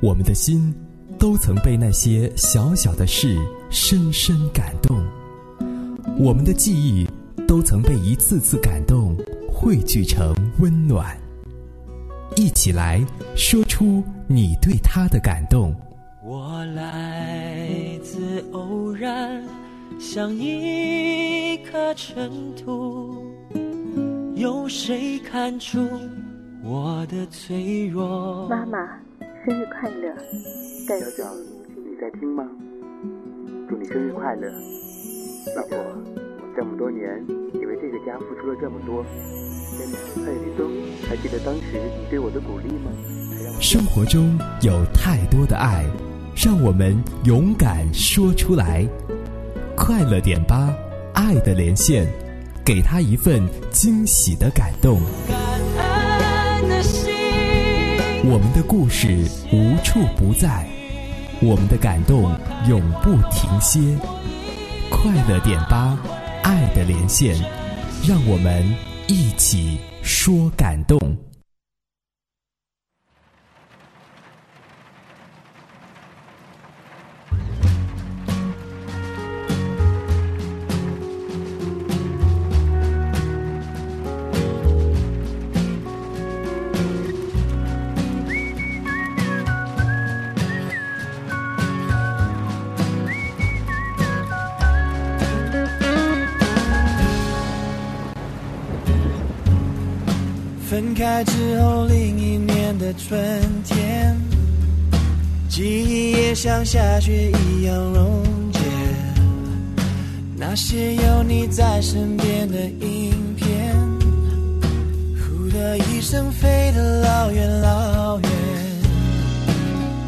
我们的心都曾被那些小小的事深深感动，我们的记忆都曾被一次次感动汇聚成温暖。一起来说出你对他的感动。我来自偶然，像一颗尘土，有谁看出我的脆弱？妈妈。生日快乐，小小，你在听吗？祝你生日快乐，老婆。我这么多年，你为这个家付出了这么多，蔡立东，还记得当时你对我的鼓励吗？生活中有太多的爱，让我们勇敢说出来。快乐点吧，爱的连线，给他一份惊喜的感动。我们的故事无处不在，我们的感动永不停歇。快乐点吧，爱的连线，让我们一起说感动。开之后，另一年的春天，记忆也像下雪一样溶解。那些有你在身边的影片，呼的一声飞得老远老远。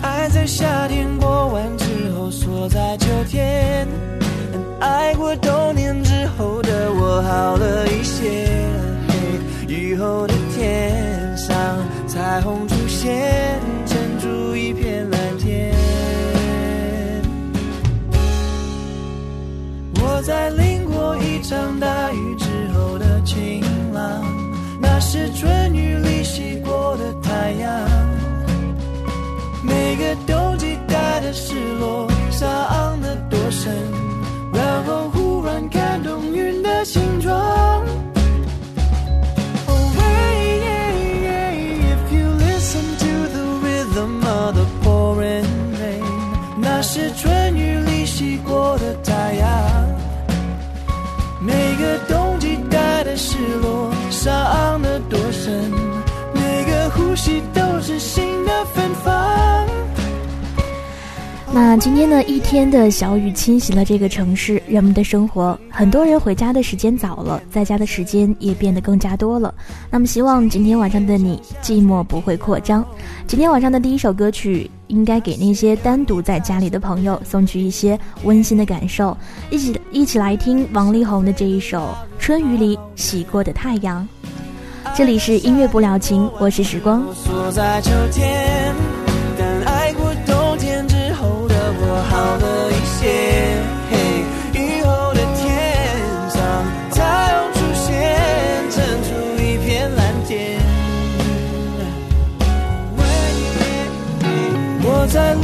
爱在夏天过完之后锁在秋天，爱过冬年之后的我好了一些。雨后的。天上彩虹出现，撑住一片蓝天。我在淋过一场大雨之后的晴朗，那是春雨里洗过的太阳。每个冬季带的失落，伤得多深，然后忽然看懂云的形状。是春雨里洗过的太阳，每个冬季带的失落，伤得多深，每个呼吸都是新的芬芳。那今天呢，一天的小雨侵袭了这个城市，人们的生活。很多人回家的时间早了，在家的时间也变得更加多了。那么，希望今天晚上的你寂寞不会扩张。今天晚上的第一首歌曲，应该给那些单独在家里的朋友送去一些温馨的感受。一起一起来听王力宏的这一首《春雨里洗过的太阳》。这里是音乐不了情，我是时光。在秋天，但爱过冬天之后的我好多我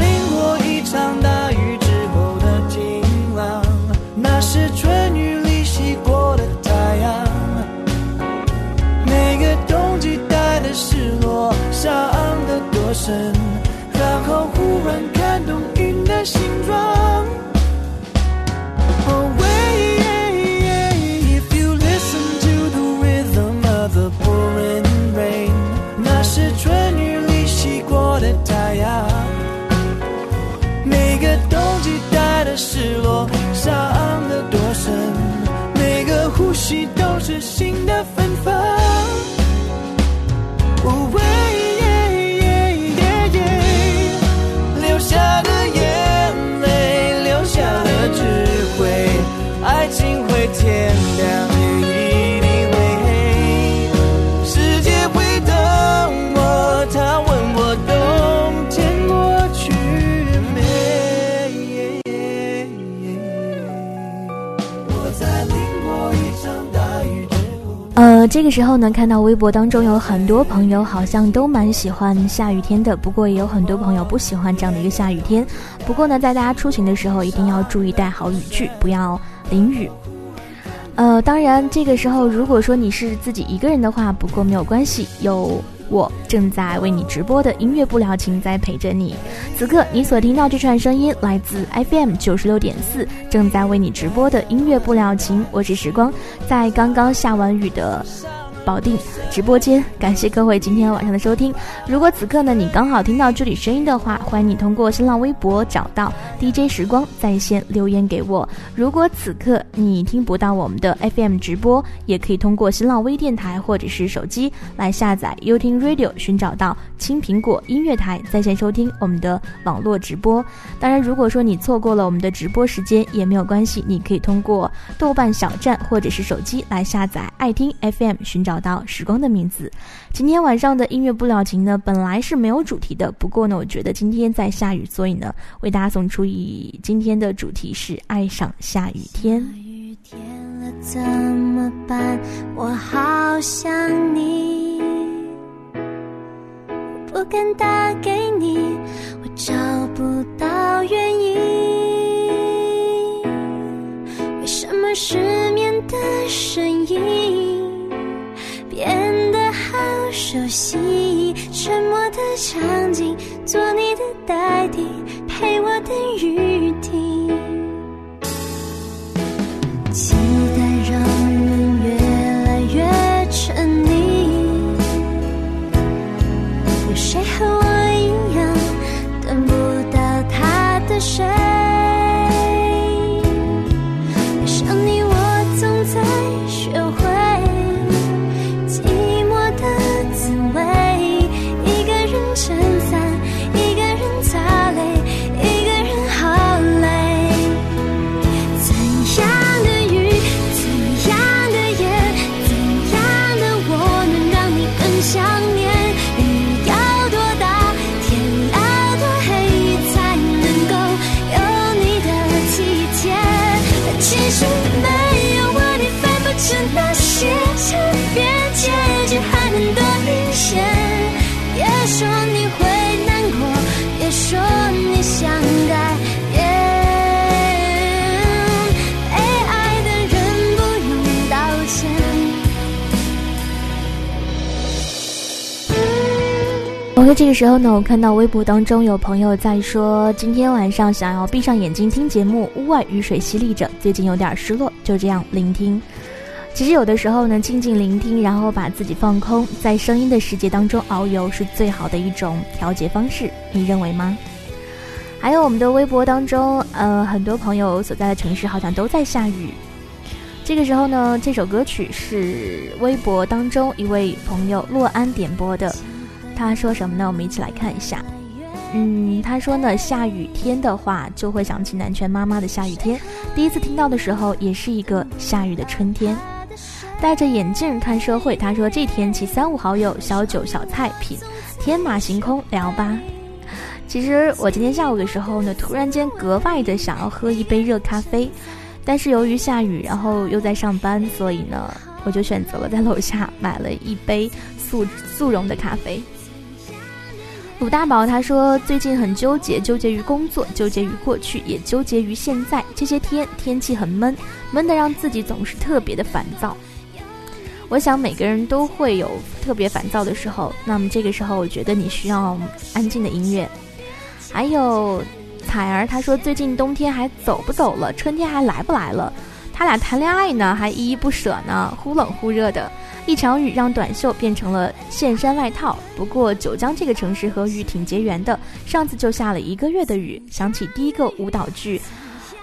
时候呢，看到微博当中有很多朋友好像都蛮喜欢下雨天的，不过也有很多朋友不喜欢这样的一个下雨天。不过呢，在大家出行的时候一定要注意带好雨具，不要淋雨。呃，当然这个时候如果说你是自己一个人的话，不过没有关系，有。我正在为你直播的音乐不了情在陪着你，此刻你所听到这串声音来自 FM 九十六点四，正在为你直播的音乐不了情，我是时光，在刚刚下完雨的。保定直播间，感谢各位今天晚上的收听。如果此刻呢你刚好听到这里声音的话，欢迎你通过新浪微博找到 DJ 时光在线留言给我。如果此刻你听不到我们的 FM 直播，也可以通过新浪微电台或者是手机来下载 y o u t n Radio，寻找到青苹果音乐台在线收听我们的网络直播。当然，如果说你错过了我们的直播时间也没有关系，你可以通过豆瓣小站或者是手机来下载爱听 FM，寻找。找到时光的名字。今天晚上的音乐不了情呢，本来是没有主题的，不过呢，我觉得今天在下雨，所以呢，为大家送出一今天的主题是爱上下雨天。雨天了怎么办？我好想你，不敢打给你，我找不到原因。为什么失眠的声音？变得好熟悉，沉默的场景，做你的代替，陪我等雨停。期待让人越来越沉溺，有谁和我这个时候呢，我看到微博当中有朋友在说，今天晚上想要闭上眼睛听节目，屋外雨水淅沥着，最近有点失落，就这样聆听。其实有的时候呢，静静聆听，然后把自己放空，在声音的世界当中遨游，是最好的一种调节方式，你认为吗？还有我们的微博当中，呃，很多朋友所在的城市好像都在下雨。这个时候呢，这首歌曲是微博当中一位朋友洛安点播的。他说什么呢？我们一起来看一下。嗯，他说呢，下雨天的话就会想起南拳妈妈的下雨天。第一次听到的时候，也是一个下雨的春天。戴着眼镜看社会，他说这天气三五好友小酒小菜品，天马行空聊吧。其实我今天下午的时候呢，突然间格外的想要喝一杯热咖啡，但是由于下雨，然后又在上班，所以呢，我就选择了在楼下买了一杯速速溶的咖啡。鲁大宝他说：“最近很纠结，纠结于工作，纠结于过去，也纠结于现在。这些天天气很闷，闷得让自己总是特别的烦躁。我想每个人都会有特别烦躁的时候。那么这个时候，我觉得你需要安静的音乐。还有彩儿他说：最近冬天还走不走了？春天还来不来了？他俩谈恋爱呢，还依依不舍呢，忽冷忽热的。”一场雨让短袖变成了线衫外套。不过九江这个城市和雨挺结缘的，上次就下了一个月的雨。想起第一个舞蹈剧，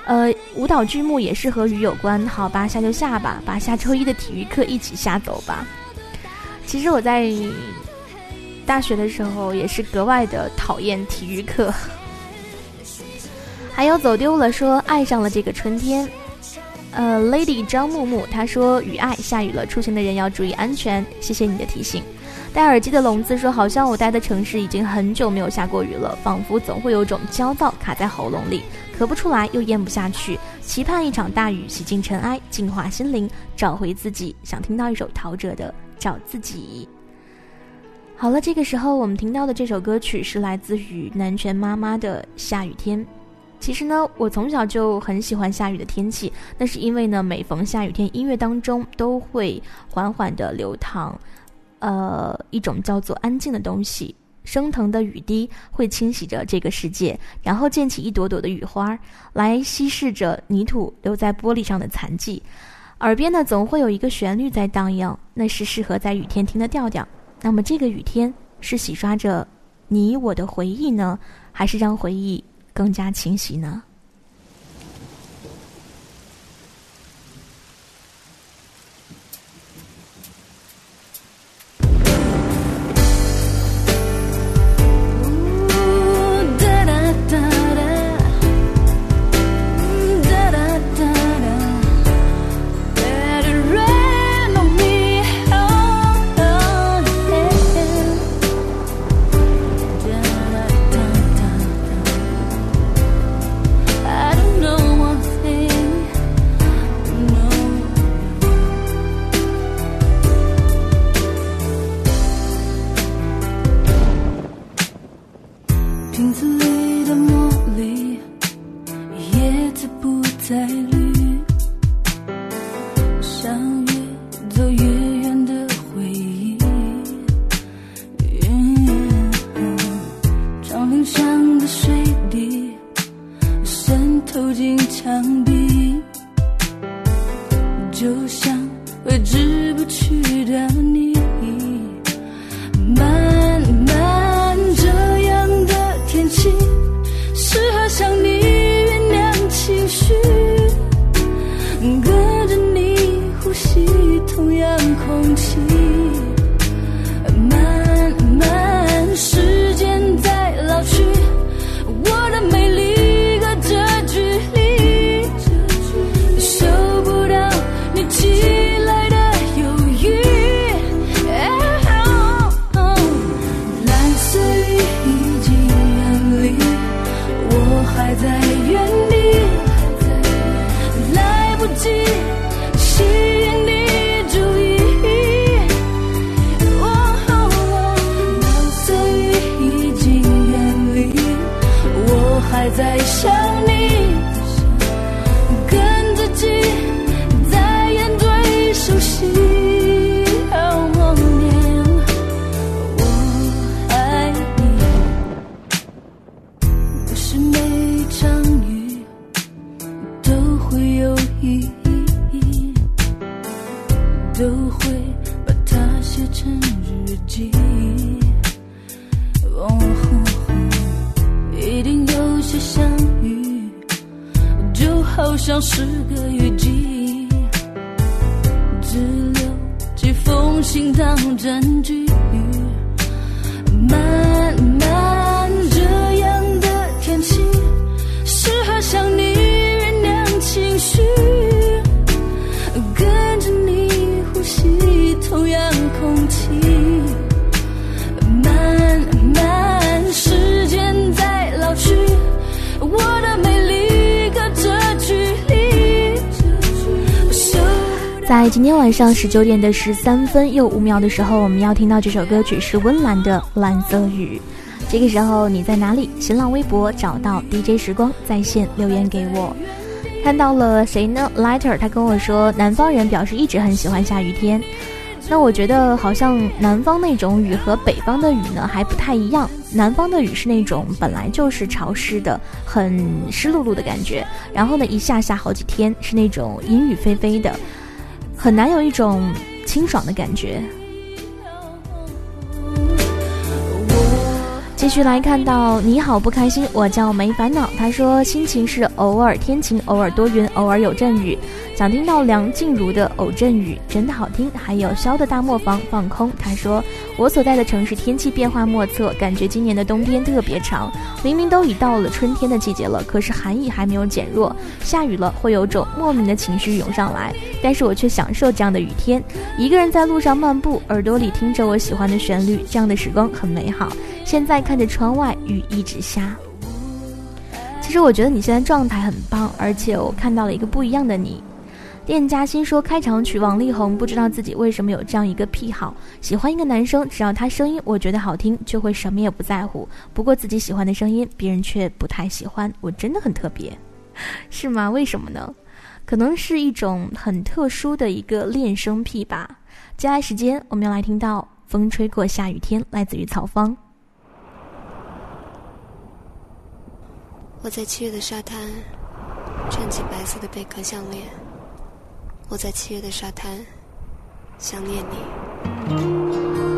呃，舞蹈剧目也是和雨有关。好吧，下就下吧，把下周一的体育课一起下走吧。其实我在大学的时候也是格外的讨厌体育课。还有走丢了，说爱上了这个春天。呃，Lady 张木木他说：“雨爱下雨了，出行的人要注意安全。”谢谢你的提醒。戴耳机的聋子说：“好像我待的城市已经很久没有下过雨了，仿佛总会有种焦躁卡在喉咙里，咳不出来又咽不下去，期盼一场大雨洗净尘埃，净化心灵，找回自己。想听到一首陶喆的《找自己》。”好了，这个时候我们听到的这首歌曲是来自于南拳妈妈的《下雨天》。其实呢，我从小就很喜欢下雨的天气，那是因为呢，每逢下雨天，音乐当中都会缓缓的流淌。呃，一种叫做安静的东西，升腾的雨滴会清洗着这个世界，然后溅起一朵朵的雨花，来稀释着泥土留在玻璃上的残迹。耳边呢，总会有一个旋律在荡漾，那是适合在雨天听的调调。那么，这个雨天是洗刷着你我的回忆呢，还是让回忆更加清晰呢？像的水滴渗透进墙壁就像挥之不去的你。是个雨季，只留几封信当证据。在今天晚上十九点的十三分又五秒的时候，我们要听到这首歌曲是温岚的《蓝色雨》。这个时候你在哪里？新浪微博找到 DJ 时光在线留言给我。看到了谁呢？Lighter，他跟我说，南方人表示一直很喜欢下雨天。那我觉得好像南方那种雨和北方的雨呢还不太一样。南方的雨是那种本来就是潮湿的，很湿漉漉的感觉，然后呢一下下好几天是那种阴雨霏霏的。很难有一种清爽的感觉。继续来看到你好不开心，我叫没烦恼。他说心情是偶尔天晴，偶尔多云，偶尔有阵雨。想听到梁静茹的《偶阵雨》，真的好听。还有萧的大磨坊放空，他说我所在的城市天气变化莫测，感觉今年的冬天特别长。明明都已到了春天的季节了，可是寒意还没有减弱。下雨了，会有种莫名的情绪涌上来，但是我却享受这样的雨天。一个人在路上漫步，耳朵里听着我喜欢的旋律，这样的时光很美好。现在看着窗外，雨一直下。其实我觉得你现在状态很棒，而且我看到了一个不一样的你。店家新说开场曲王力宏，不知道自己为什么有这样一个癖好，喜欢一个男生，只要他声音我觉得好听，就会什么也不在乎。不过自己喜欢的声音，别人却不太喜欢，我真的很特别，是吗？为什么呢？可能是一种很特殊的一个恋声癖吧。接下来时间，我们要来听到《风吹过下雨天》，来自于曹芳。我在七月的沙滩，穿起白色的贝壳项链。我在七月的沙滩，想念你。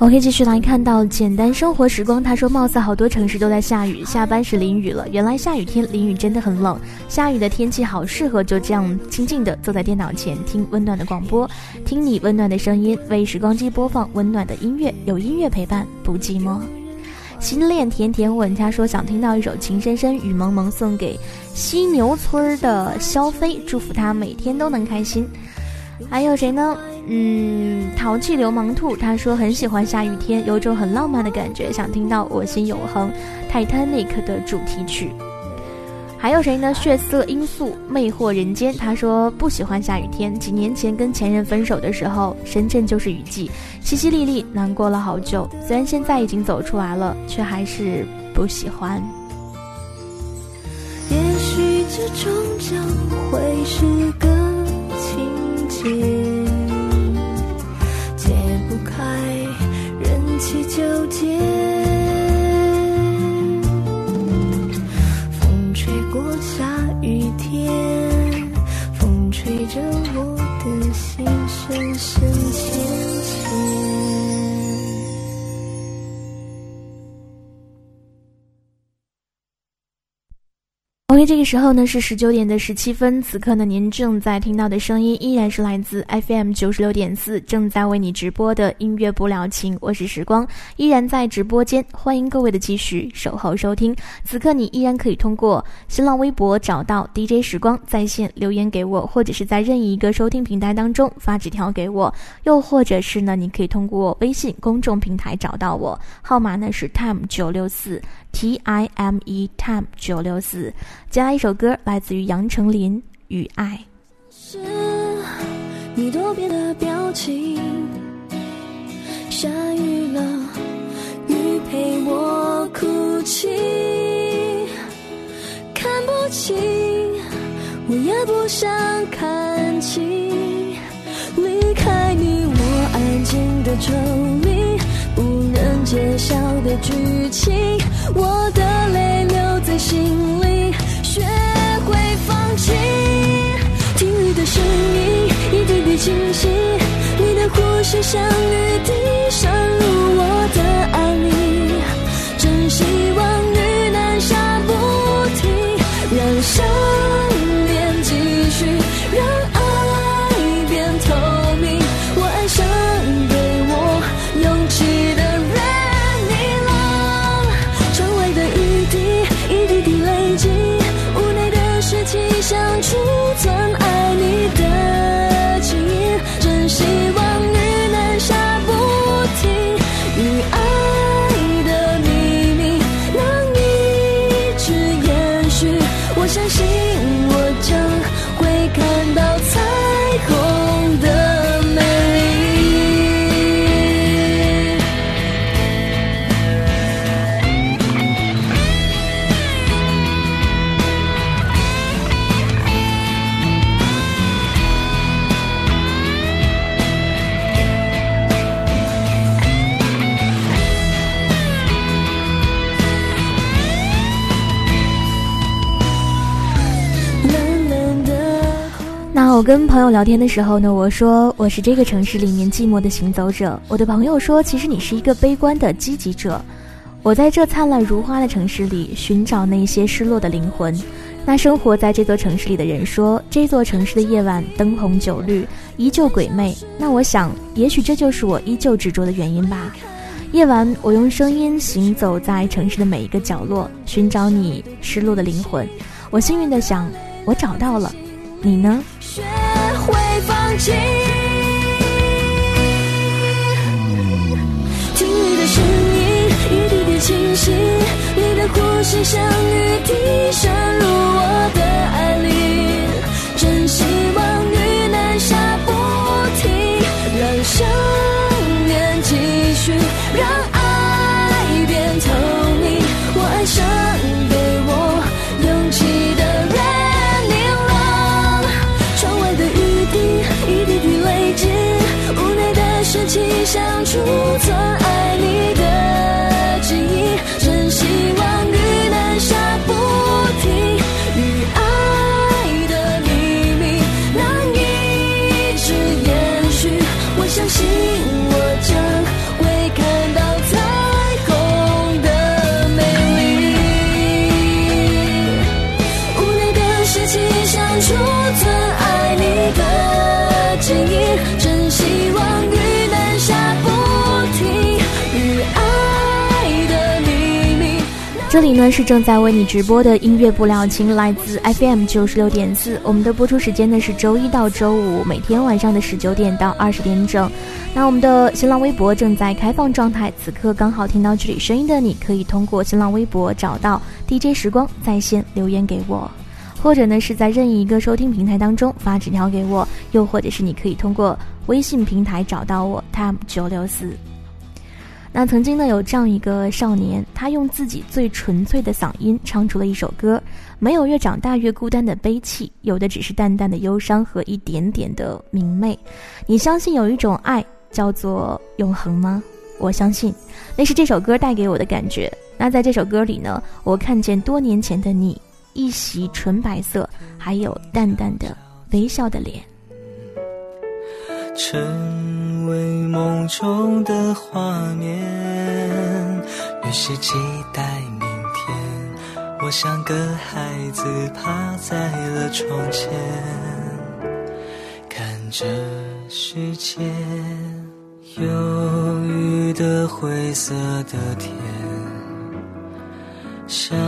我可以继续来看到简单生活时光。他说，貌似好多城市都在下雨，下班时淋雨了。原来下雨天淋雨真的很冷。下雨的天气好适合就这样静静的坐在电脑前听温暖的广播，听你温暖的声音，为时光机播放温暖的音乐，有音乐陪伴不寂寞。心恋甜甜吻，他说想听到一首情深深雨蒙蒙送给犀牛村的肖飞，祝福他每天都能开心。还有谁呢？嗯，淘气流氓兔他说很喜欢下雨天，有种很浪漫的感觉，想听到我心永恒，Titanic 的主题曲。还有谁呢？血色罂粟魅惑人间，他说不喜欢下雨天。几年前跟前任分手的时候，深圳就是雨季，淅淅沥沥，难过了好久。虽然现在已经走出来了，却还是不喜欢。也许这终将会是个情节。解不开，任其纠结。过下雨天，风吹着我的心深深浅。OK，这个时候呢是十九点的十七分。此刻呢，您正在听到的声音依然是来自 FM 九十六点四，正在为你直播的音乐不了情。我是时光，依然在直播间，欢迎各位的继续守候收听。此刻你依然可以通过新浪微博找到 DJ 时光在线留言给我，或者是在任意一个收听平台当中发纸条给我，又或者是呢，你可以通过微信公众平台找到我，号码呢是 time 九六四。T I M E Time 九六四，接下来一首歌来自于杨丞琳《与爱》。是你多变的表情，下雨了，雨陪我哭泣，看不清，我也不想看清。离开你，我安静的抽离，无人揭晓的剧情，我的泪留在心里，学会放弃。听雨的声音，一滴滴清晰。你的呼吸像雨滴渗入我的跟朋友聊天的时候呢，我说我是这个城市里面寂寞的行走者。我的朋友说，其实你是一个悲观的积极者。我在这灿烂如花的城市里寻找那些失落的灵魂。那生活在这座城市里的人说，这座城市的夜晚灯红酒绿，依旧鬼魅。那我想，也许这就是我依旧执着的原因吧。夜晚，我用声音行走在城市的每一个角落，寻找你失落的灵魂。我幸运的想，我找到了。你呢？学会放弃。听雨的声音，一滴滴清晰，你的呼吸像雨滴渗入我的爱这里呢是正在为你直播的音乐不了情，来自 FM 九十六点四。我们的播出时间呢是周一到周五，每天晚上的十九点到二十点整。那我们的新浪微博正在开放状态，此刻刚好听到这里声音的你，可以通过新浪微博找到 DJ 时光在线留言给我，或者呢是在任意一个收听平台当中发纸条给我，又或者是你可以通过微信平台找到我 time 九六四。那曾经呢，有这样一个少年，他用自己最纯粹的嗓音唱出了一首歌，没有越长大越孤单的悲戚，有的只是淡淡的忧伤和一点点的明媚。你相信有一种爱叫做永恒吗？我相信，那是这首歌带给我的感觉。那在这首歌里呢，我看见多年前的你，一袭纯白色，还有淡淡的微笑的脸。成为梦中的画面，越是期待明天，我像个孩子趴在了窗前，看着世界忧郁的灰色的天，像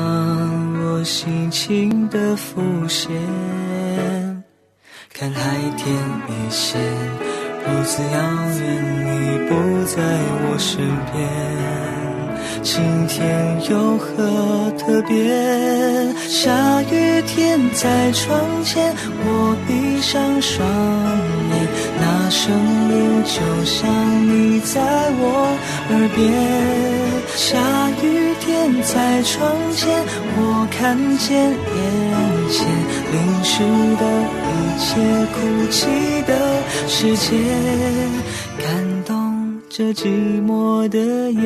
我心情的浮现。看海天一线，如此遥远，你不在我身边。今天有何特别？下雨天在窗前，我闭上双眼，那声音就像你在我耳边。下雨天在窗前，我看见眼前淋湿的一切，哭泣的世界，感这寂寞的夜。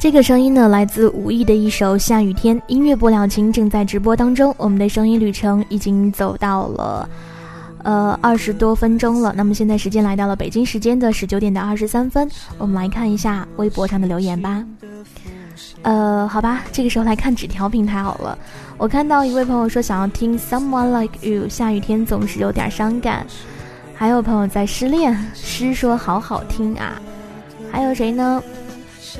这个声音呢，来自吴意的一首《下雨天》。音乐不了情正在直播当中，我们的声音旅程已经走到了。呃，二十多分钟了。那么现在时间来到了北京时间的十九点的二十三分，我们来看一下微博上的留言吧。呃，好吧，这个时候来看纸条平台好了。我看到一位朋友说想要听《Someone Like You》，下雨天总是有点伤感。还有朋友在失恋，诗说好好听啊。还有谁呢？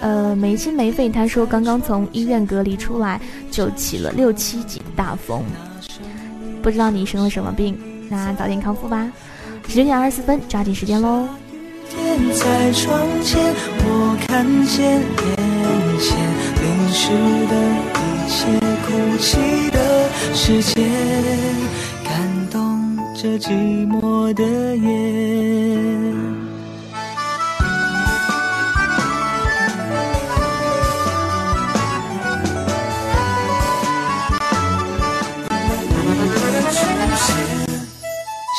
呃，没心没肺，他说刚刚从医院隔离出来，就起了六七级大风，不知道你生了什么病。那早点康复吧，十点二十四分，抓紧时间喽。天在窗前，我看见眼前淋湿的一切，哭泣的世界，感动着寂寞的夜。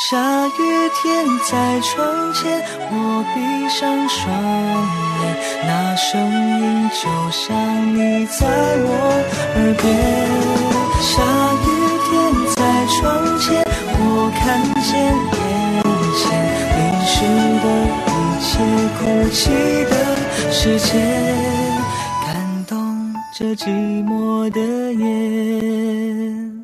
下雨天在窗前，我闭上双眼，那声音就像你在我耳边。下雨天在窗前，我看见眼前淋湿的一切，哭泣的世界，感动着寂寞的夜。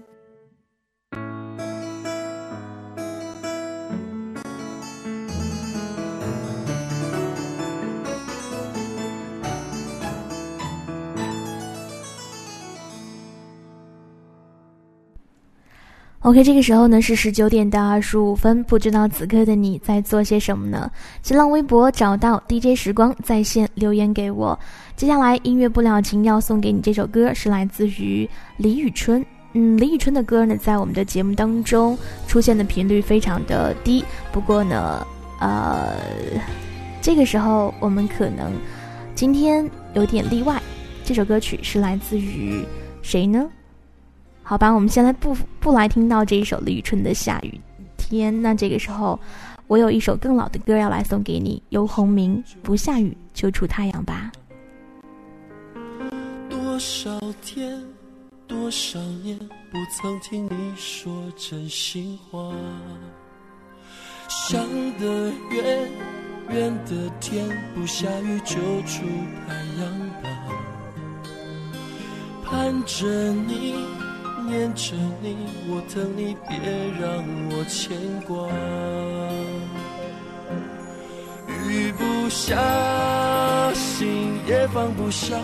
OK，这个时候呢是十九点到二十五分，不知道此刻的你在做些什么呢？新浪微博找到 DJ 时光在线留言给我。接下来音乐不了情要送给你这首歌是来自于李宇春。嗯，李宇春的歌呢在我们的节目当中出现的频率非常的低，不过呢，呃，这个时候我们可能今天有点例外。这首歌曲是来自于谁呢？好吧，我们现在不不来听到这一首李宇春的《下雨天》。那这个时候，我有一首更老的歌要来送给你，游鸿明《不下雨就出太阳》吧。多少天，多少年，不曾听你说真心话。想得远，远的天，不下雨就出太阳吧。盼着你。念着你，我等你，别让我牵挂。雨不下，心也放不下，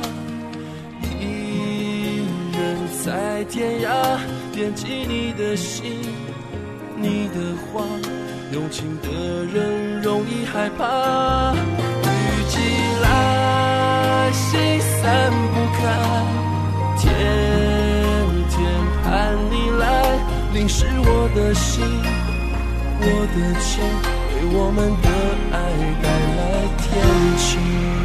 一人在天涯，惦记你的心，你的话，用情的人容易害怕。雨季来，心散不开，天。淋湿我的心，我的情，为我们的爱带来天晴。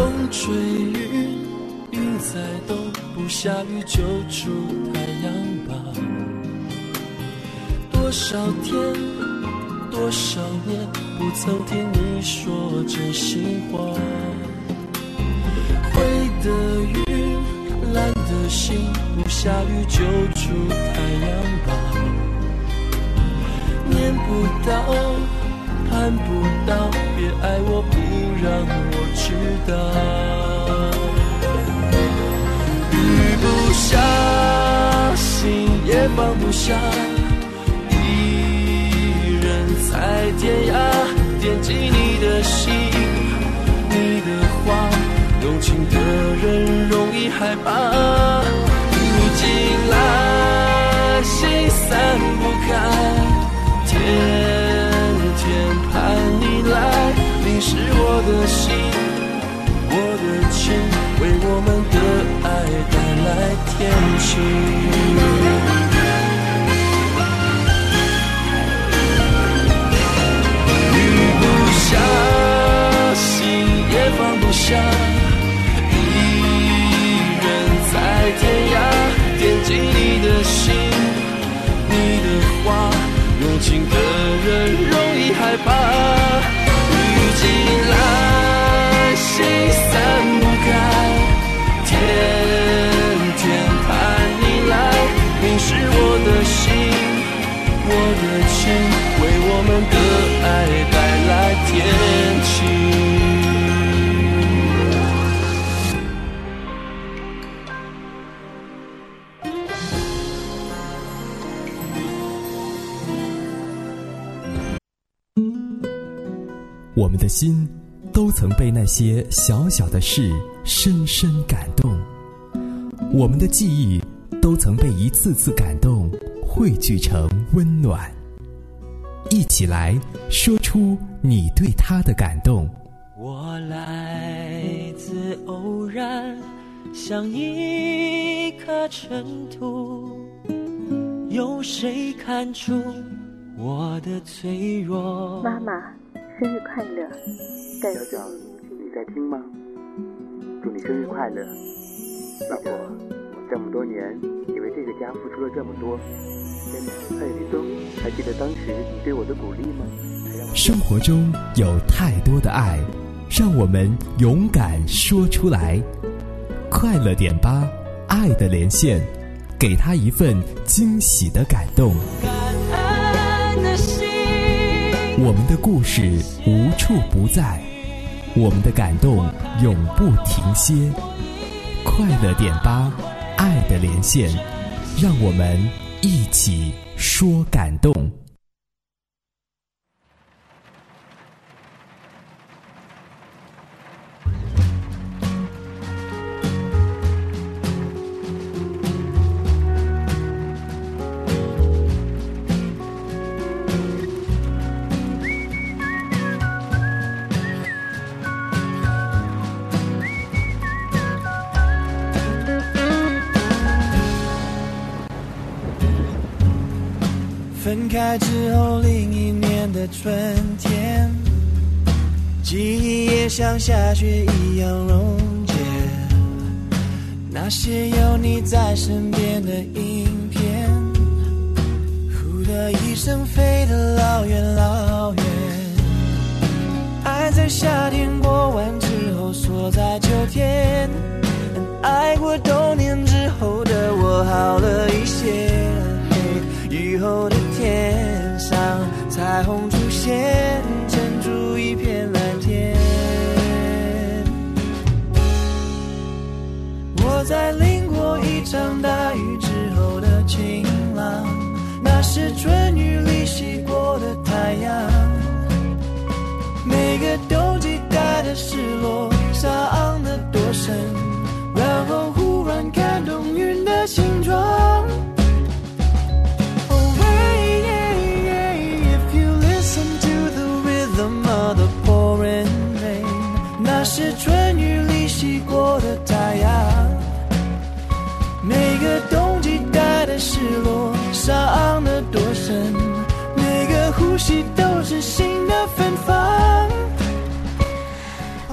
风吹云云在动不下雨就出太阳吧。多少天多少年不曾听你说真心话。灰的云蓝的心不下雨就出太阳吧。念不到盼不到别爱我不让我知道。雨不下，心也放不下，一人在天涯，惦记你的心，你的话。用情的人容易害怕，雨进来，心散不开，天天盼你来，淋湿我的心，为我们的爱带来天晴。雨不下，心也放不下。一人在天涯，惦记你的心，你的话，用情的带来天气。我们的心都曾被那些小小的事深深感动，我们的记忆都曾被一次次感动汇聚成温暖。一起来说出你对他的感动。我来自偶然，像一颗尘土，有谁看出我的脆弱？妈妈。生日快乐，小小，你在听吗？祝你生日快乐，老婆！这么多年，你为这个家付出了这么多，真的，蔡立东，还记得当时你对我的鼓励吗？生活中有太多的爱，让我们勇敢说出来。快乐点吧，爱的连线，给他一份惊喜的感动。我们的故事无处不在，我们的感动永不停歇。快乐点吧，爱的连线，让我们一起说感动。春天，记忆也像下雪一样溶解。那些有你在身边的影片，呼的一声飞得老远老远。爱在夏天过完之后锁在秋天，爱过冬年之后的我好了一些。雨后的。天上彩虹撑住一片蓝天。我在淋过一场大雨之后的晴朗，那是春雨里洗过的太阳。每个冬季带的失落，伤得多深，然后忽然看懂云的形状。过的太阳，每个冬季带的失落，伤得多深，每个呼吸都是新的芬芳。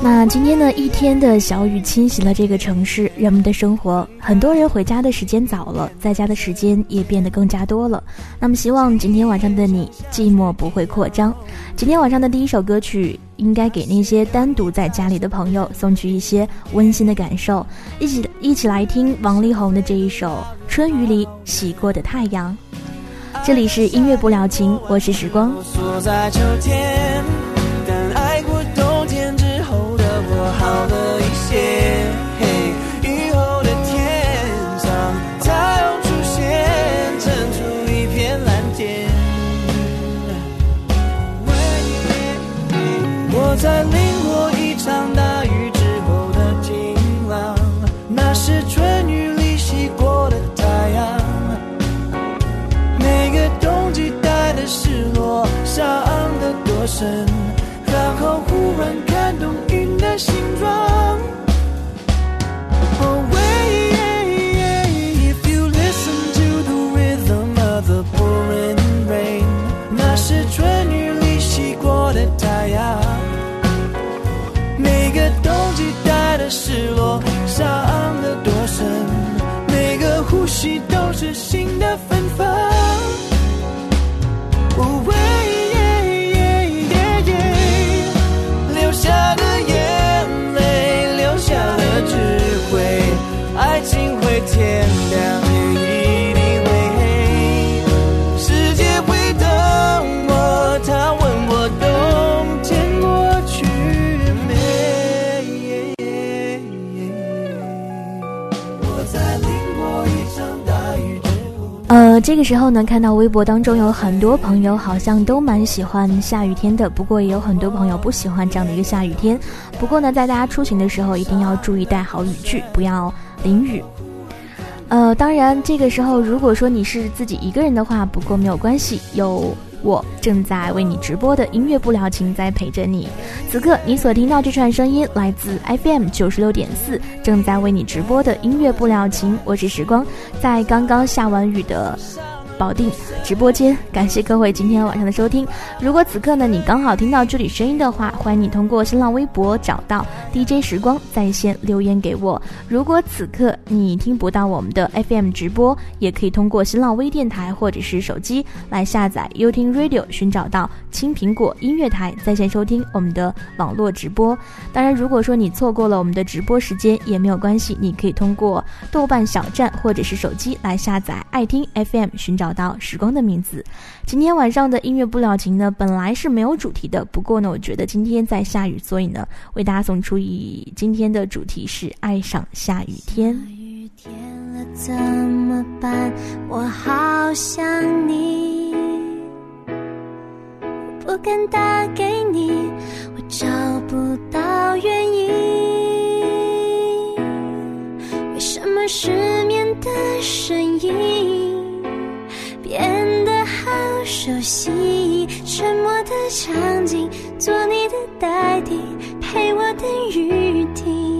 那今天呢，一天的小雨侵袭了这个城市，人们的生活。很多人回家的时间早了，在家的时间也变得更加多了。那么，希望今天晚上的你寂寞不会扩张。今天晚上的第一首歌曲，应该给那些单独在家里的朋友送去一些温馨的感受。一起一起来听王力宏的这一首《春雨里洗过的太阳》。这里是音乐不了情，我是时光。好得多深，然后忽然看懂云的。形状。Oh, if you listen to the rhythm of the pouring rain，那是春雨里洗过的太阳。每个冬季带的失落，伤得多深，每个呼吸都是新的个时候呢，看到微博当中有很多朋友好像都蛮喜欢下雨天的，不过也有很多朋友不喜欢这样的一个下雨天。不过呢，在大家出行的时候一定要注意带好雨具，不要淋雨。呃，当然这个时候如果说你是自己一个人的话，不过没有关系，有。我正在为你直播的音乐不了情在陪着你，此刻你所听到这串声音来自 FM 九十六点四，正在为你直播的音乐不了情，我是时光，在刚刚下完雨的。保定直播间，感谢各位今天晚上的收听。如果此刻呢，你刚好听到这里声音的话，欢迎你通过新浪微博找到 DJ 时光在线留言给我。如果此刻你听不到我们的 FM 直播，也可以通过新浪微电台或者是手机来下载 y o u t Radio，寻找到青苹果音乐台在线收听我们的网络直播。当然，如果说你错过了我们的直播时间也没有关系，你可以通过豆瓣小站或者是手机来下载爱听 FM，寻找。找到时光的名字。今天晚上的音乐不了情呢，本来是没有主题的。不过呢，我觉得今天在下雨，所以呢，为大家送出一今天的主题是爱上下雨天。雨天了怎么办？我好想你，不敢打给你，我找不到原因。为什么失眠的声音？变得好熟悉，沉默的场景，做你的代替，陪我等雨停。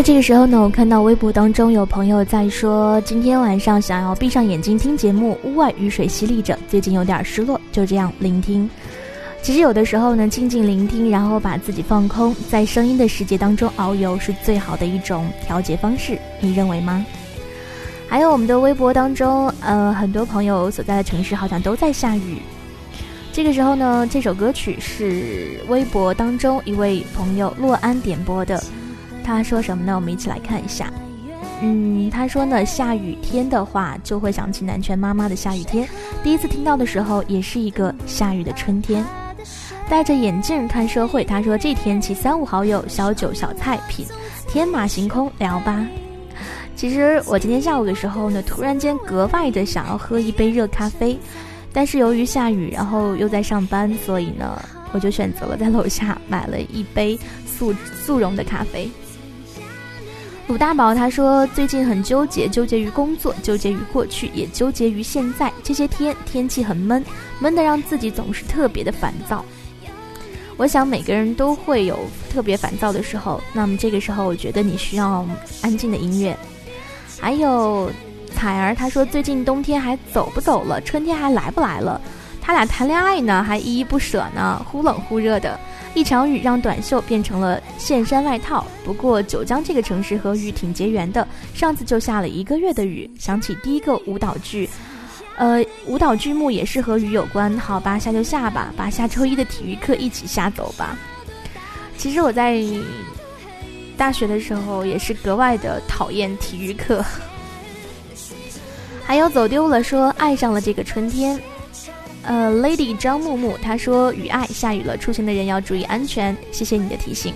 这个时候呢，我看到微博当中有朋友在说，今天晚上想要闭上眼睛听节目，屋外雨水淅沥着，最近有点失落，就这样聆听。其实有的时候呢，静静聆听，然后把自己放空，在声音的世界当中遨游，是最好的一种调节方式，你认为吗？还有我们的微博当中，呃，很多朋友所在的城市好像都在下雨。这个时候呢，这首歌曲是微博当中一位朋友洛安点播的。他说什么呢？我们一起来看一下。嗯，他说呢，下雨天的话就会想起南拳妈妈的下雨天。第一次听到的时候，也是一个下雨的春天。戴着眼镜看社会，他说这天气三五好友小酒小菜品，天马行空聊吧。其实我今天下午的时候呢，突然间格外的想要喝一杯热咖啡。但是由于下雨，然后又在上班，所以呢，我就选择了在楼下买了一杯速速溶的咖啡。鲁大宝他说最近很纠结，纠结于工作，纠结于过去，也纠结于现在。这些天天气很闷，闷的让自己总是特别的烦躁。我想每个人都会有特别烦躁的时候，那么这个时候我觉得你需要安静的音乐，还有。彩儿，他说最近冬天还走不走了，春天还来不来了？他俩谈恋爱呢，还依依不舍呢，忽冷忽热的。一场雨让短袖变成了线衫外套。不过九江这个城市和雨挺结缘的，上次就下了一个月的雨。想起第一个舞蹈剧，呃，舞蹈剧目也是和雨有关。好吧，下就下吧，把下周一的体育课一起下走吧。其实我在大学的时候也是格外的讨厌体育课。还有走丢了，说爱上了这个春天。呃，Lady 张木木他说雨爱下雨了，出行的人要注意安全。谢谢你的提醒。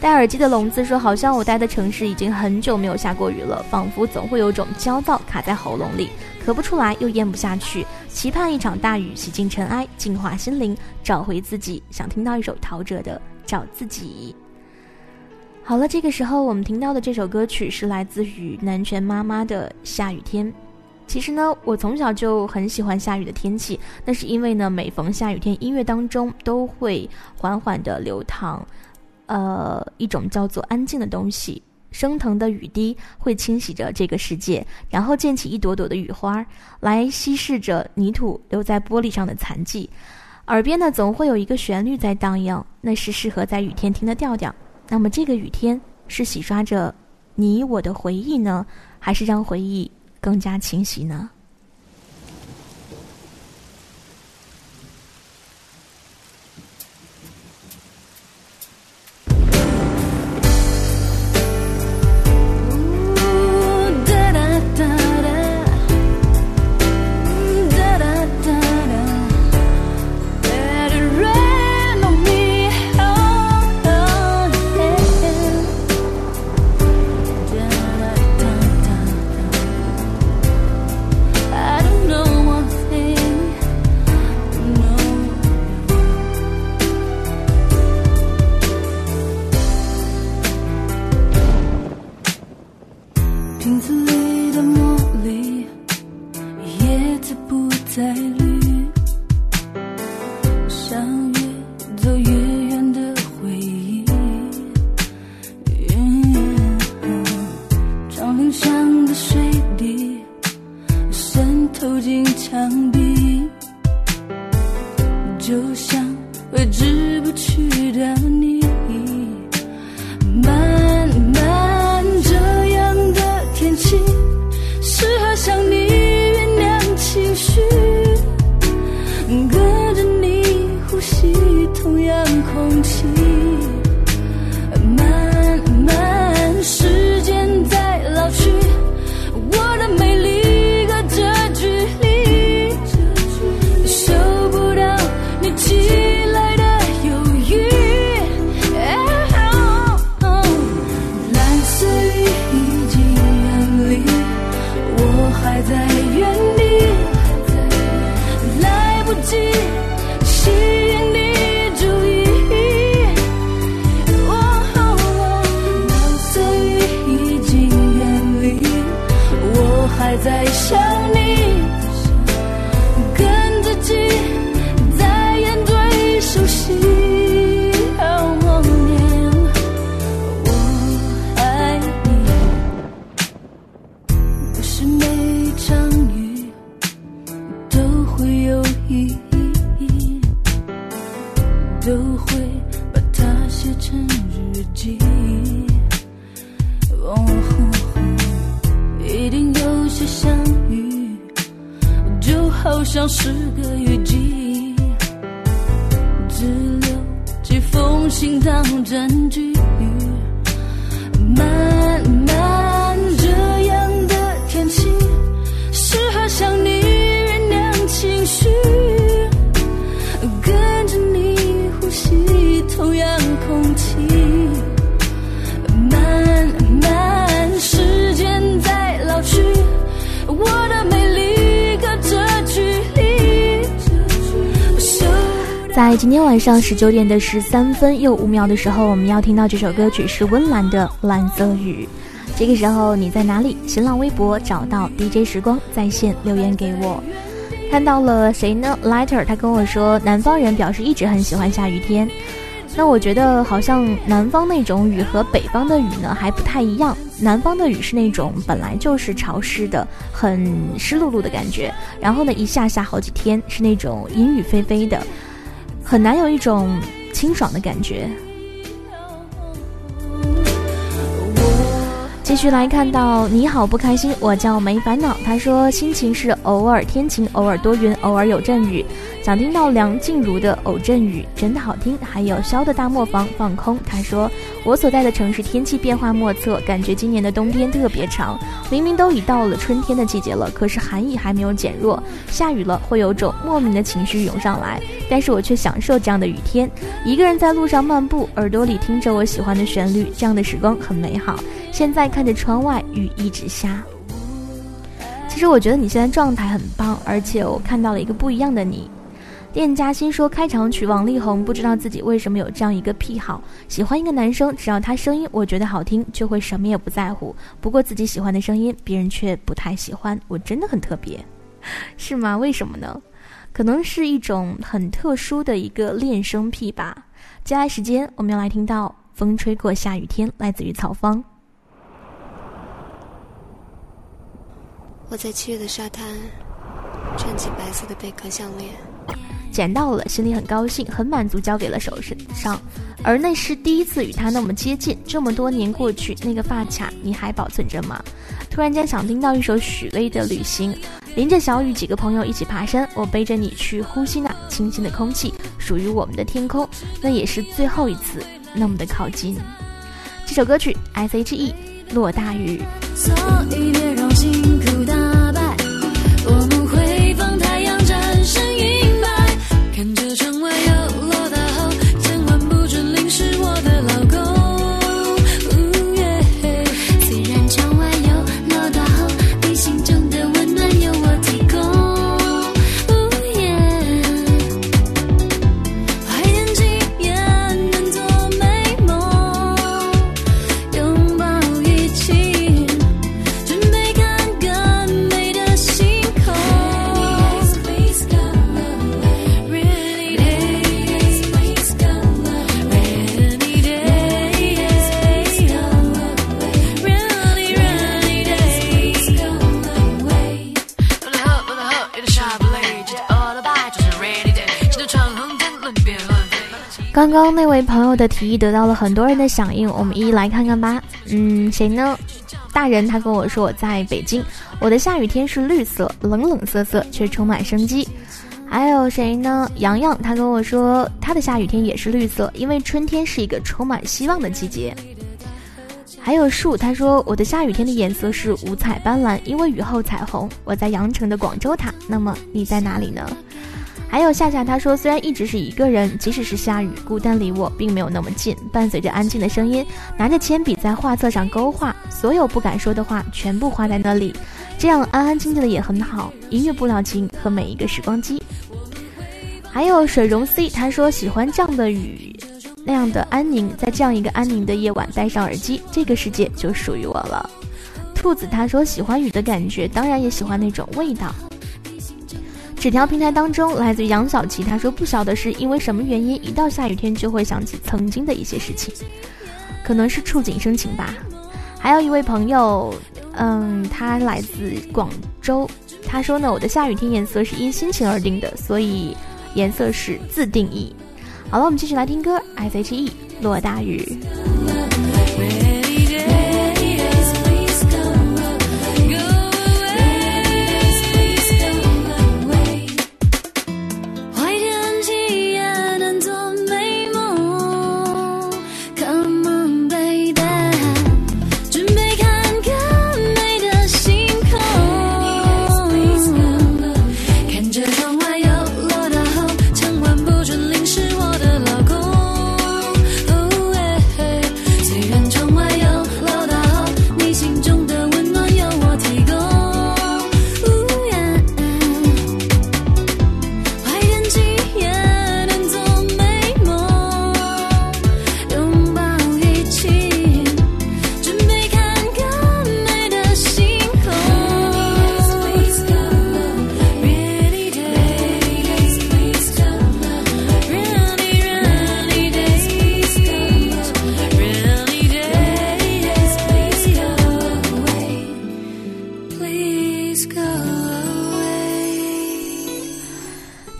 戴耳机的聋子说，好像我待的城市已经很久没有下过雨了，仿佛总会有种焦躁卡在喉咙里，咳不出来又咽不下去。期盼一场大雨洗净尘埃，净化心灵，找回自己。想听到一首陶喆的《找自己》。好了，这个时候我们听到的这首歌曲是来自于南拳妈妈的《下雨天》。其实呢，我从小就很喜欢下雨的天气，那是因为呢，每逢下雨天，音乐当中都会缓缓的流淌，呃，一种叫做安静的东西。升腾的雨滴会清洗着这个世界，然后溅起一朵朵的雨花，来稀释着泥土留在玻璃上的残迹。耳边呢，总会有一个旋律在荡漾，那是适合在雨天听的调调。那么，这个雨天是洗刷着你我的回忆呢，还是让回忆？更加清晰呢。的水滴渗透进墙壁就像挥之不去的你。是个雨季，只留几封信当证在今天晚上十九点的十三分又五秒的时候，我们要听到这首歌曲是温岚的《蓝色雨》。这个时候你在哪里？新浪微博找到 DJ 时光在线留言给我。看到了谁呢？Lighter 他跟我说，南方人表示一直很喜欢下雨天。那我觉得好像南方那种雨和北方的雨呢还不太一样。南方的雨是那种本来就是潮湿的，很湿漉漉的感觉，然后呢一下下好几天是那种阴雨霏霏的。很难有一种清爽的感觉。继续来看到你好不开心，我叫没烦恼。他说心情是偶尔天晴，偶尔多云，偶尔有阵雨。想听到梁静茹的《偶阵雨》，真的好听。还有萧的大磨坊放空。他说我所在的城市天气变化莫测，感觉今年的冬天特别长。明明都已到了春天的季节了，可是寒意还没有减弱。下雨了，会有种莫名的情绪涌上来，但是我却享受这样的雨天。一个人在路上漫步，耳朵里听着我喜欢的旋律，这样的时光很美好。现在看着窗外，雨一直下。其实我觉得你现在状态很棒，而且我看到了一个不一样的你。店家新说开场曲王力宏，不知道自己为什么有这样一个癖好，喜欢一个男生，只要他声音我觉得好听，就会什么也不在乎。不过自己喜欢的声音，别人却不太喜欢，我真的很特别，是吗？为什么呢？可能是一种很特殊的一个恋声癖吧。接下来时间，我们要来听到《风吹过下雨天》，来自于曹芳。我在七月的沙滩，穿起白色的贝壳项链。捡到了，心里很高兴，很满足，交给了手上。而那是第一次与他那么接近，这么多年过去，那个发卡你还保存着吗？突然间想听到一首许巍的《旅行》，淋着小雨，几个朋友一起爬山，我背着你去呼吸那清新的空气，属于我们的天空，那也是最后一次那么的靠近。这首歌曲 S.H.E 落大雨。所以别让辛苦刚刚那位朋友的提议得到了很多人的响应，我们一一来看看吧。嗯，谁呢？大人他跟我说我在北京，我的下雨天是绿色，冷冷瑟瑟却充满生机。还有谁呢？洋洋他跟我说他的下雨天也是绿色，因为春天是一个充满希望的季节。还有树，他说我的下雨天的颜色是五彩斑斓，因为雨后彩虹。我在羊城的广州塔，那么你在哪里呢？还有夏夏，他说虽然一直是一个人，即使是下雨，孤单离我并没有那么近。伴随着安静的声音，拿着铅笔在画册上勾画，所有不敢说的话全部画在那里，这样安安静静的也很好。音乐不了情和每一个时光机。还有水溶 C，他说喜欢这样的雨，那样的安宁，在这样一个安宁的夜晚戴上耳机，这个世界就属于我了。兔子他说喜欢雨的感觉，当然也喜欢那种味道。纸条平台当中，来自于杨小琪，他说不晓得是因为什么原因，一到下雨天就会想起曾经的一些事情，可能是触景生情吧。还有一位朋友，嗯，他来自广州，他说呢，我的下雨天颜色是因心情而定的，所以颜色是自定义。好了，我们继续来听歌，S.H.E 落大雨。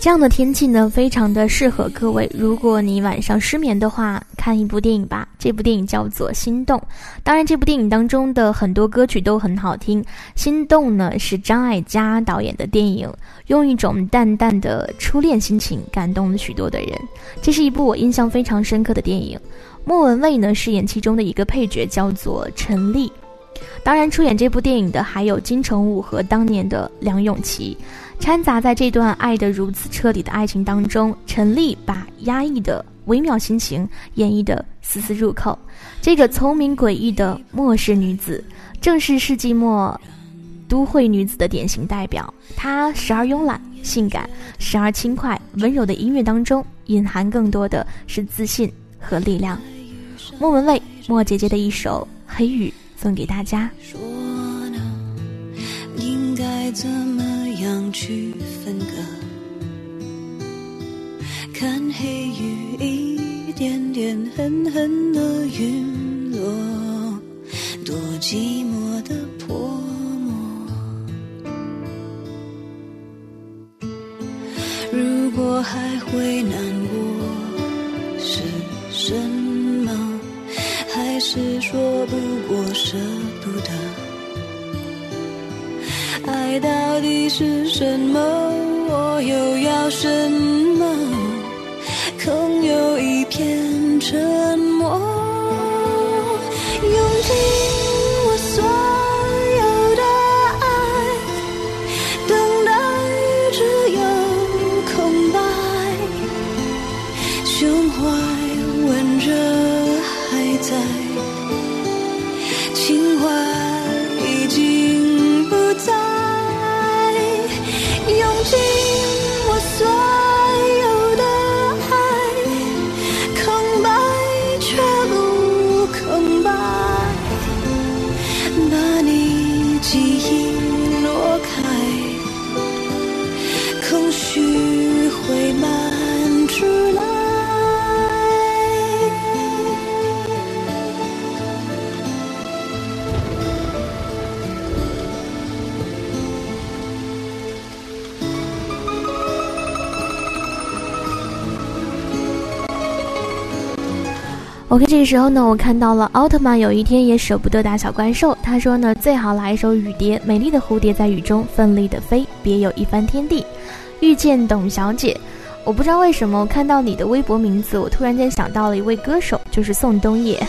这样的天气呢，非常的适合各位。如果你晚上失眠的话，看一部电影吧。这部电影叫做《心动》。当然，这部电影当中的很多歌曲都很好听。《心动》呢是张艾嘉导演的电影，用一种淡淡的初恋心情感动了许多的人。这是一部我印象非常深刻的电影。莫文蔚呢饰演其中的一个配角，叫做陈丽。当然，出演这部电影的还有金城武和当年的梁咏琪。掺杂在这段爱得如此彻底的爱情当中，陈丽把压抑的微妙心情演绎得丝丝入扣。这个聪明诡异的末世女子，正是世纪末都会女子的典型代表。她时而慵懒性感，时而轻快温柔的音乐当中，隐含更多的是自信和力量。莫文蔚，莫姐姐的一首《黑雨》送给大家。说呢，应该怎么样去分割？看黑雨一点点狠狠的陨落，多寂寞的泼墨。如果还会难过，是什么？是说不过舍不得？爱到底是什么？我又要什么？空有一片沉默，用尽 OK，这个时候呢，我看到了奥特曼有一天也舍不得打小怪兽。他说呢，最好来一首雨蝶，美丽的蝴蝶在雨中奋力的飞，别有一番天地。遇见董小姐，我不知道为什么，我看到你的微博名字，我突然间想到了一位歌手，就是宋冬野。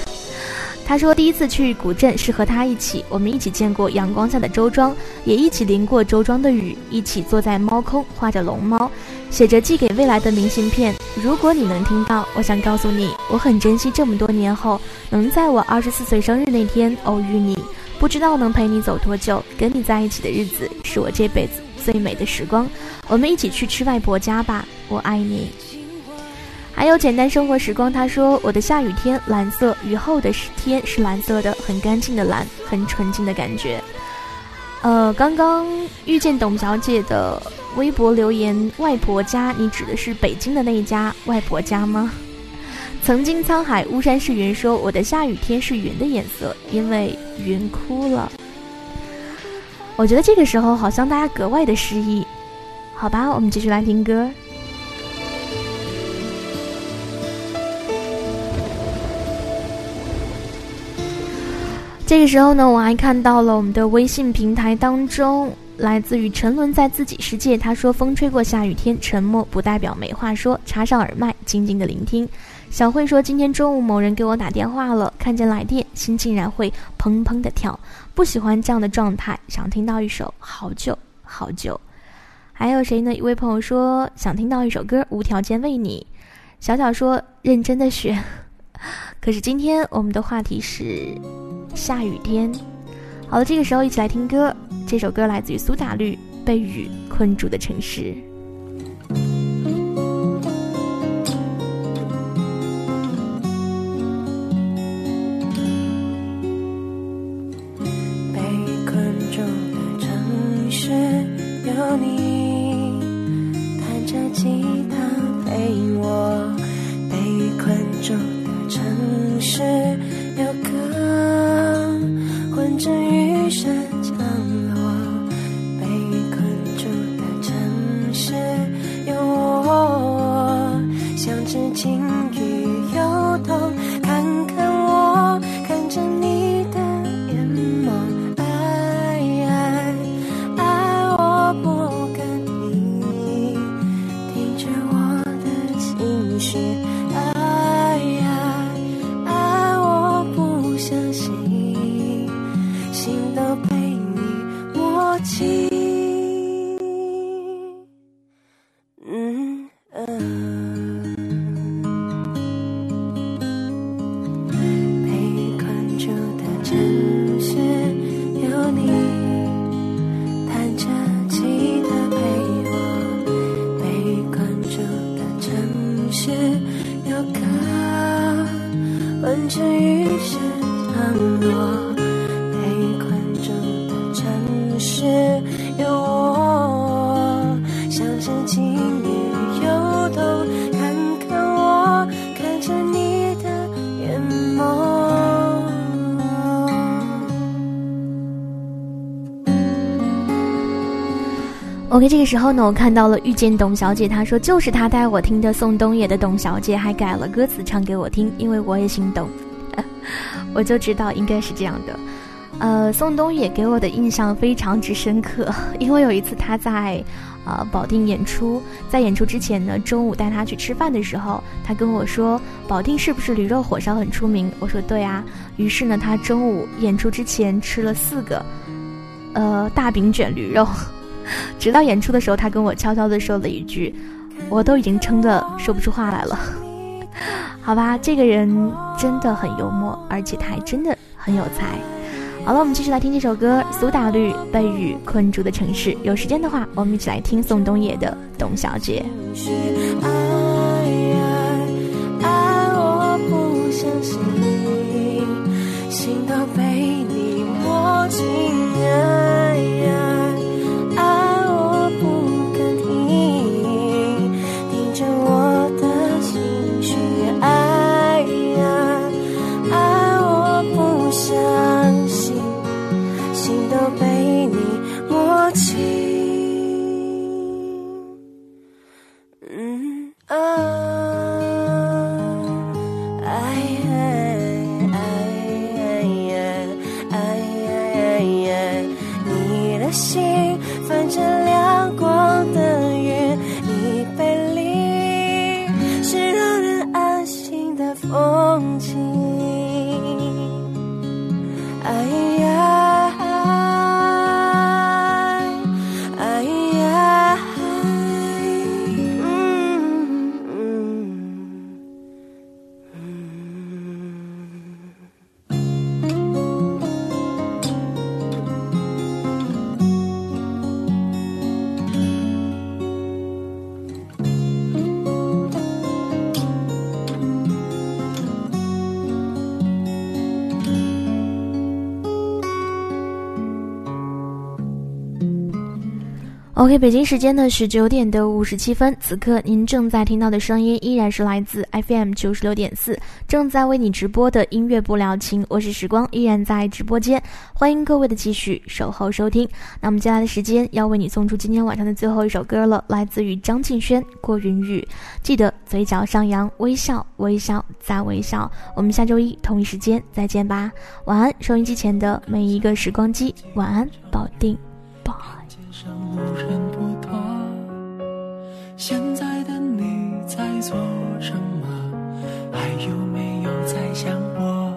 他说第一次去古镇是和他一起，我们一起见过阳光下的周庄，也一起淋过周庄的雨，一起坐在猫空画着龙猫，写着寄给未来的明信片。如果你能听到，我想告诉你，我很珍惜这么多年后能在我二十四岁生日那天偶遇你。不知道能陪你走多久，跟你在一起的日子是我这辈子最美的时光。我们一起去吃外婆家吧，我爱你。还有简单生活时光，他说我的下雨天蓝色，雨后的天是蓝色的，很干净的蓝，很纯净的感觉。呃，刚刚遇见董小姐的微博留言，外婆家，你指的是北京的那一家外婆家吗？曾经沧海巫山是云说，我的下雨天是云的颜色，因为云哭了。我觉得这个时候好像大家格外的诗意。好吧，我们继续来听歌。这个时候呢，我还看到了我们的微信平台当中，来自于沉沦在自己世界。他说：“风吹过下雨天，沉默不代表没话说，插上耳麦，静静的聆听。”小慧说：“今天中午某人给我打电话了，看见来电，心竟然会砰砰的跳。不喜欢这样的状态，想听到一首《好久好久》。”还有谁呢？一位朋友说想听到一首歌《无条件为你》。小小说：“认真的学。”可是今天我们的话题是下雨天。好了，这个时候一起来听歌。这首歌来自于苏打绿，《被雨困住的城市》。被困住的城市 OK，这个时候呢，我看到了遇见董小姐，她说就是她带我听的宋冬野的《董小姐》，还改了歌词唱给我听，因为我也姓董，我就知道应该是这样的。呃，宋冬野给我的印象非常之深刻，因为有一次他在呃保定演出，在演出之前呢，中午带他去吃饭的时候，他跟我说保定是不是驴肉火烧很出名？我说对啊。于是呢，他中午演出之前吃了四个呃大饼卷驴肉。直到演出的时候，他跟我悄悄地说了一句：“我都已经撑得说不出话来了。”好吧，这个人真的很幽默，而且他还真的很有才。好了，我们继续来听这首歌《苏打绿被雨困住的城市》。有时间的话，我们一起来听宋冬野的《董小姐》。心都被你摸进忘记。OK，北京时间呢十九点的五十七分，此刻您正在听到的声音依然是来自 FM 九十六点四，正在为你直播的音乐不聊情，我是时光，依然在直播间，欢迎各位的继续守候收听。那么接下来的时间要为你送出今天晚上的最后一首歌了，来自于张敬轩《过云雨》，记得嘴角上扬，微笑，微笑再微笑。我们下周一同一时间再见吧，晚安，收音机前的每一个时光机，晚安，保定，bye。无人不多，现在的你在做什么？还有没有在想我？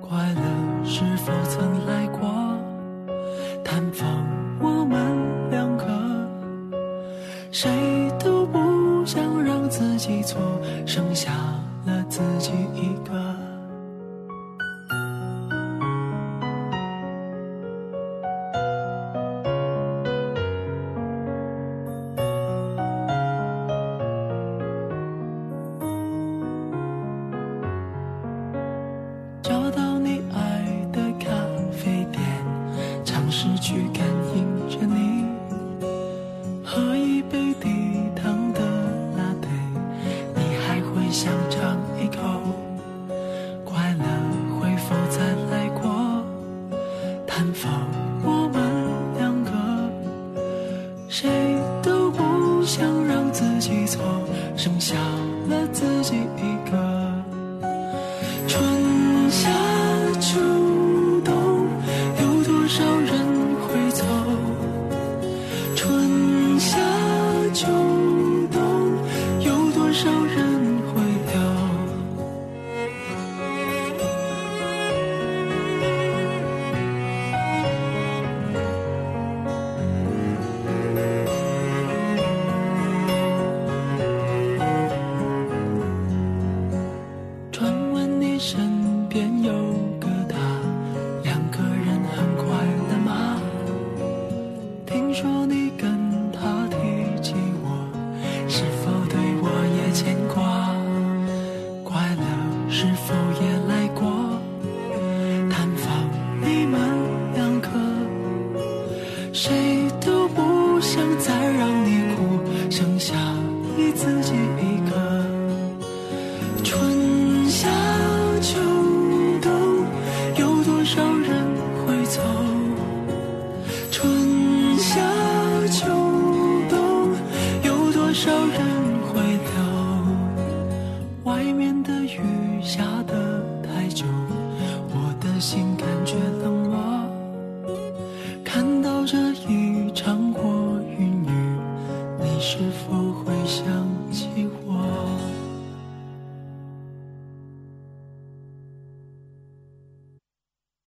快乐是否曾来过？探访我们两个，谁都不想让自己错，剩下了自己一个。